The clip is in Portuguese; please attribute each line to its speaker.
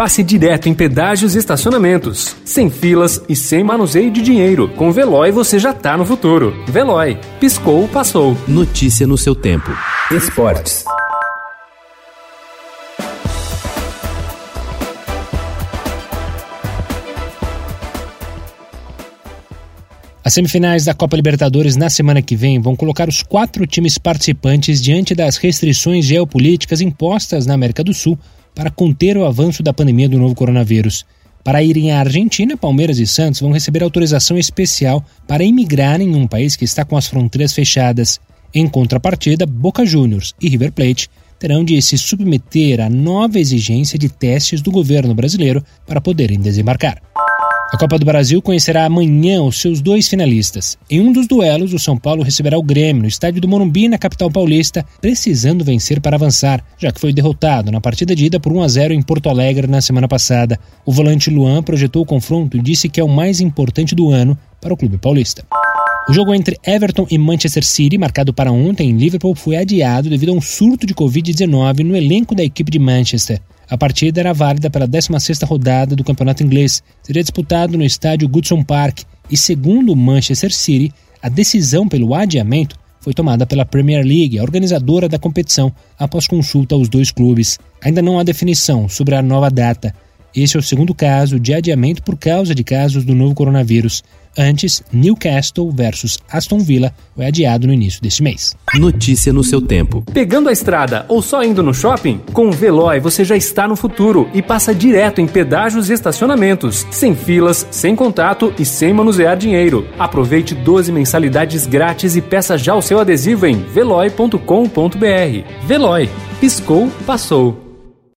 Speaker 1: passe direto em pedágios e estacionamentos. Sem filas e sem manuseio de dinheiro. Com Veloy você já tá no futuro. Veloy. Piscou, passou.
Speaker 2: Notícia no seu tempo. Esportes.
Speaker 3: As semifinais da Copa Libertadores na semana que vem vão colocar os quatro times participantes diante das restrições geopolíticas impostas na América do Sul para conter o avanço da pandemia do novo coronavírus. Para irem à Argentina, Palmeiras e Santos vão receber autorização especial para imigrarem em um país que está com as fronteiras fechadas. Em contrapartida, Boca Juniors e River Plate terão de se submeter à nova exigência de testes do governo brasileiro para poderem desembarcar. A Copa do Brasil conhecerá amanhã os seus dois finalistas. Em um dos duelos, o São Paulo receberá o Grêmio no estádio do Morumbi, na capital paulista, precisando vencer para avançar, já que foi derrotado na partida de ida por 1 a 0 em Porto Alegre na semana passada. O volante Luan projetou o confronto e disse que é o mais importante do ano para o clube paulista. O jogo entre Everton e Manchester City, marcado para ontem em Liverpool, foi adiado devido a um surto de Covid-19 no elenco da equipe de Manchester. A partida era válida pela 16ª rodada do campeonato inglês. Seria disputado no estádio Goodson Park e, segundo o Manchester City, a decisão pelo adiamento foi tomada pela Premier League, a organizadora da competição, após consulta aos dois clubes. Ainda não há definição sobre a nova data. Este é o segundo caso de adiamento por causa de casos do novo coronavírus. Antes, Newcastle versus Aston Villa foi adiado no início deste mês.
Speaker 2: Notícia no seu tempo.
Speaker 1: Pegando a estrada ou só indo no shopping? Com o Veloy você já está no futuro e passa direto em pedágios e estacionamentos, sem filas, sem contato e sem manusear dinheiro. Aproveite 12 mensalidades grátis e peça já o seu adesivo em veloy.com.br. Veloy. Piscou, passou.